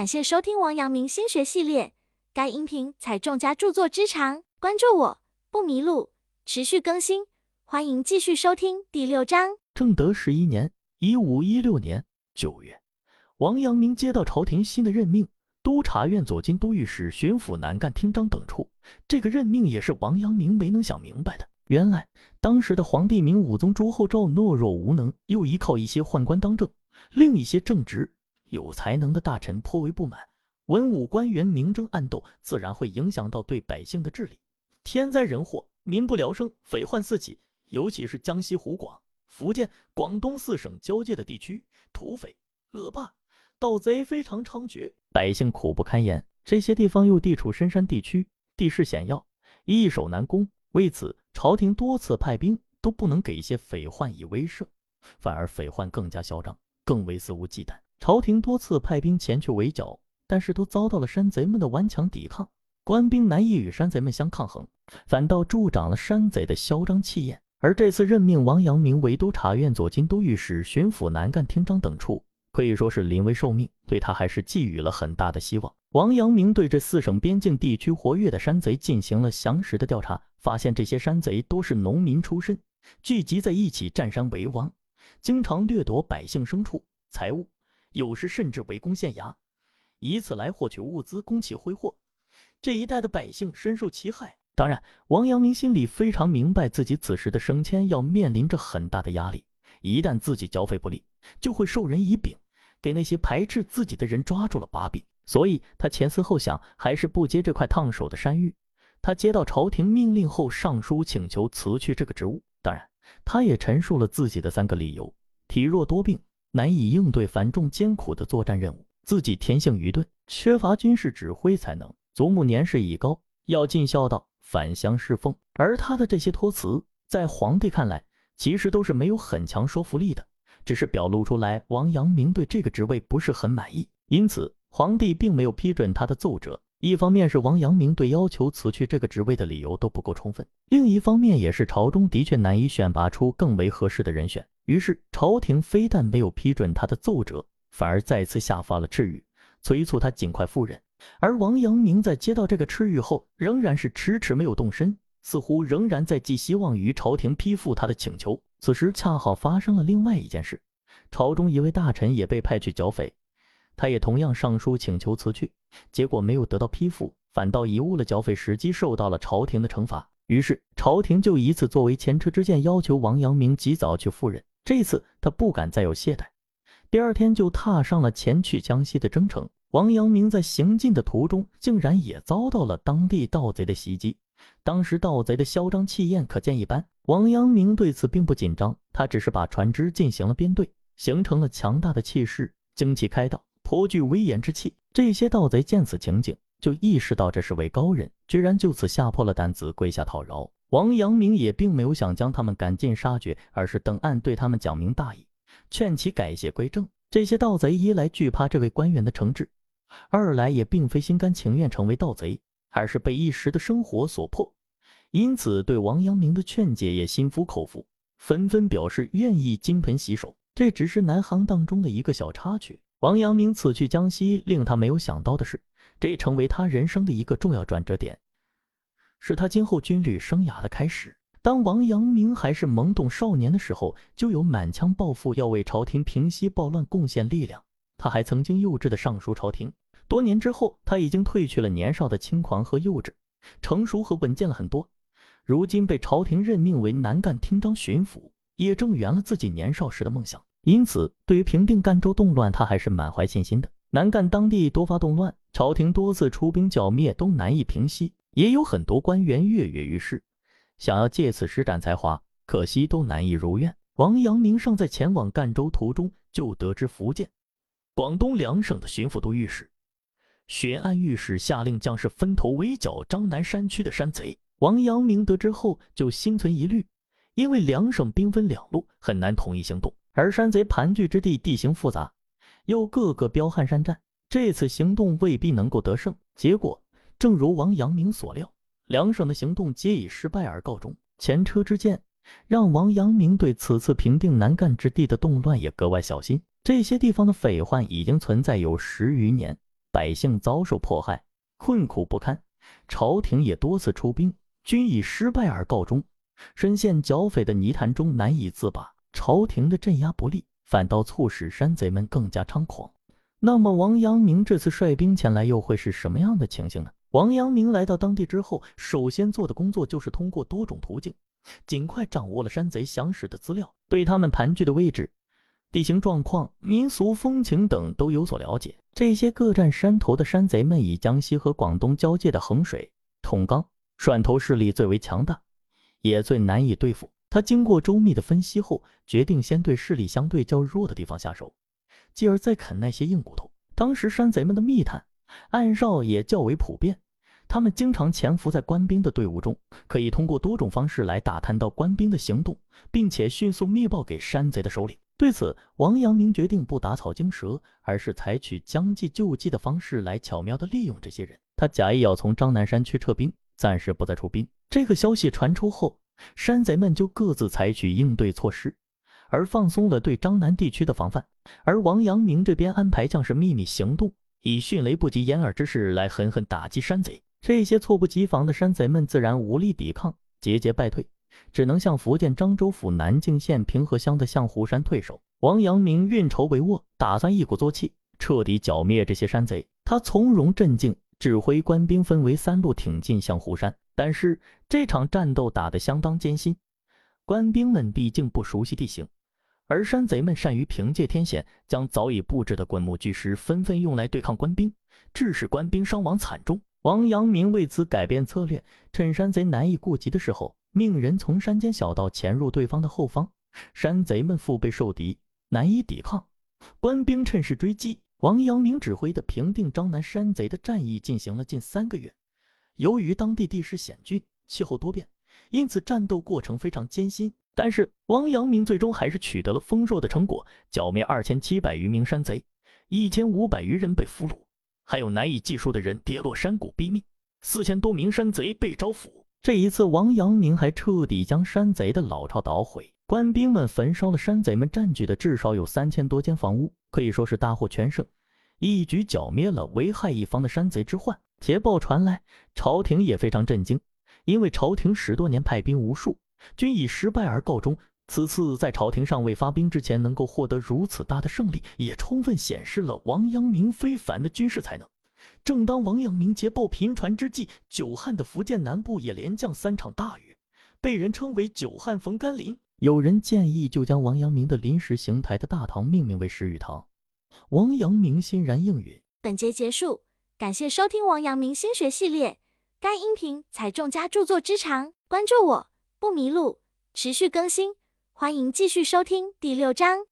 感谢收听王阳明心学系列，该音频采众家著作之长，关注我不迷路，持续更新，欢迎继续收听第六章。正德十一年（一五一六年）九月，王阳明接到朝廷新的任命，督察院左金都御史、巡抚南赣厅章等处。这个任命也是王阳明没能想明白的。原来，当时的皇帝明武宗朱厚照懦弱无能，又依靠一些宦官当政，另一些正直。有才能的大臣颇为不满，文武官员明争暗斗，自然会影响到对百姓的治理。天灾人祸，民不聊生，匪患四起。尤其是江西、湖广、福建、广东四省交界的地区，土匪、恶霸、盗贼非常猖獗，百姓苦不堪言。这些地方又地处深山地区，地势险要，易守难攻。为此，朝廷多次派兵，都不能给一些匪患以威慑，反而匪患更加嚣张，更为肆无忌惮。朝廷多次派兵前去围剿，但是都遭到了山贼们的顽强抵抗，官兵难以与山贼们相抗衡，反倒助长了山贼的嚣张气焰。而这次任命王阳明为督察院左金都御史、巡抚南赣厅章等处，可以说是临危受命，对他还是寄予了很大的希望。王阳明对这四省边境地区活跃的山贼进行了详实的调查，发现这些山贼都是农民出身，聚集在一起占山为王，经常掠夺百姓牲畜、财物。有时甚至围攻县衙，以此来获取物资，供其挥霍。这一带的百姓深受其害。当然，王阳明心里非常明白，自己此时的升迁要面临着很大的压力。一旦自己剿匪不利，就会授人以柄，给那些排斥自己的人抓住了把柄。所以他前思后想，还是不接这块烫手的山芋。他接到朝廷命令后，上书请求辞去这个职务。当然，他也陈述了自己的三个理由：体弱多病。难以应对繁重艰苦的作战任务，自己天性愚钝，缺乏军事指挥才能。祖母年事已高，要尽孝道，返乡侍奉。而他的这些托辞，在皇帝看来，其实都是没有很强说服力的，只是表露出来王阳明对这个职位不是很满意。因此，皇帝并没有批准他的奏折。一方面是王阳明对要求辞去这个职位的理由都不够充分，另一方面也是朝中的确难以选拔出更为合适的人选。于是，朝廷非但没有批准他的奏折，反而再次下发了敕谕，催促他尽快赴任。而王阳明在接到这个敕谕后，仍然是迟迟没有动身，似乎仍然在寄希望于朝廷批复他的请求。此时，恰好发生了另外一件事，朝中一位大臣也被派去剿匪，他也同样上书请求辞去，结果没有得到批复，反倒贻误了剿匪时机，受到了朝廷的惩罚。于是，朝廷就以此作为前车之鉴，要求王阳明及早去赴任。这次他不敢再有懈怠，第二天就踏上了前去江西的征程。王阳明在行进的途中，竟然也遭到了当地盗贼的袭击。当时盗贼的嚣张气焰可见一斑。王阳明对此并不紧张，他只是把船只进行了编队，形成了强大的气势，旌旗开道，颇具威严之气。这些盗贼见此情景，就意识到这是位高人，居然就此吓破了胆子，跪下讨饶。王阳明也并没有想将他们赶尽杀绝，而是等岸对他们讲明大义，劝其改邪归正。这些盗贼一来惧怕这位官员的惩治，二来也并非心甘情愿成为盗贼，而是被一时的生活所迫，因此对王阳明的劝解也心服口服，纷纷表示愿意金盆洗手。这只是南行当中的一个小插曲。王阳明此去江西，令他没有想到的是，这成为他人生的一个重要转折点。是他今后军旅生涯的开始。当王阳明还是懵懂少年的时候，就有满腔抱负，要为朝廷平息暴乱贡献力量。他还曾经幼稚的上书朝廷。多年之后，他已经褪去了年少的轻狂和幼稚，成熟和稳健了很多。如今被朝廷任命为南赣厅章巡抚，也正圆了自己年少时的梦想。因此，对于平定赣州动乱，他还是满怀信心的。南赣当地多发动乱，朝廷多次出兵剿灭，都难以平息。也有很多官员跃跃欲试，想要借此施展才华，可惜都难以如愿。王阳明尚在前往赣州途中，就得知福建、广东两省的巡抚都御史、巡按御史下令将士分头围剿张南山区的山贼。王阳明得知后就心存疑虑，因为两省兵分两路，很难统一行动，而山贼盘踞之地，地形复杂，又个个彪悍善战，这次行动未必能够得胜。结果。正如王阳明所料，两省的行动皆以失败而告终。前车之鉴，让王阳明对此次平定南赣之地的动乱也格外小心。这些地方的匪患已经存在有十余年，百姓遭受迫害，困苦不堪，朝廷也多次出兵，均以失败而告终。深陷剿匪的泥潭中难以自拔，朝廷的镇压不力，反倒促使山贼们更加猖狂。那么，王阳明这次率兵前来，又会是什么样的情形呢？王阳明来到当地之后，首先做的工作就是通过多种途径，尽快掌握了山贼详实的资料，对他们盘踞的位置、地形状况、民俗风情等都有所了解。这些各占山头的山贼们，以江西和广东交界的衡水、统冈、汕头势力最为强大。也最难以对付。他经过周密的分析后，决定先对势力相对较弱的地方下手，继而再啃那些硬骨头。当时山贼们的密探、暗哨也较为普遍，他们经常潜伏在官兵的队伍中，可以通过多种方式来打探到官兵的行动，并且迅速密报给山贼的首领。对此，王阳明决定不打草惊蛇，而是采取将计就计的方式来巧妙地利用这些人。他假意要从张南山区撤兵。暂时不再出兵。这个消息传出后，山贼们就各自采取应对措施，而放松了对张南地区的防范。而王阳明这边安排将士秘密行动，以迅雷不及掩耳之势来狠狠打击山贼。这些猝不及防的山贼们自然无力抵抗，节节败退，只能向福建漳州府南靖县平和乡的象湖山退守。王阳明运筹帷幄，打算一鼓作气，彻底剿灭这些山贼。他从容镇静。指挥官兵分为三路挺进象湖山，但是这场战斗打得相当艰辛。官兵们毕竟不熟悉地形，而山贼们善于凭借天险，将早已布置的滚木巨石纷纷用来对抗官兵，致使官兵伤亡惨重。王阳明为此改变策略，趁山贼难以顾及的时候，命人从山间小道潜入对方的后方。山贼们腹背受敌，难以抵抗，官兵趁势追击。王阳明指挥的平定张南山贼的战役进行了近三个月，由于当地地势险峻、气候多变，因此战斗过程非常艰辛。但是王阳明最终还是取得了丰硕的成果，剿灭二千七百余名山贼，一千五百余人被俘虏，还有难以计数的人跌落山谷毙命，四千多名山贼被招抚。这一次，王阳明还彻底将山贼的老巢捣毁，官兵们焚烧了山贼们占据的至少有三千多间房屋。可以说是大获全胜，一举剿灭了危害一方的山贼之患。捷报传来，朝廷也非常震惊，因为朝廷十多年派兵无数，均以失败而告终。此次在朝廷尚未发兵之前，能够获得如此大的胜利，也充分显示了王阳明非凡的军事才能。正当王阳明捷报频传之际，久旱的福建南部也连降三场大雨，被人称为“久旱逢甘霖”。有人建议，就将王阳明的临时行台的大堂命名为石雨堂。王阳明欣然应允。本节结束，感谢收听王阳明心学系列。该音频采众家著作之长，关注我不迷路，持续更新，欢迎继续收听第六章。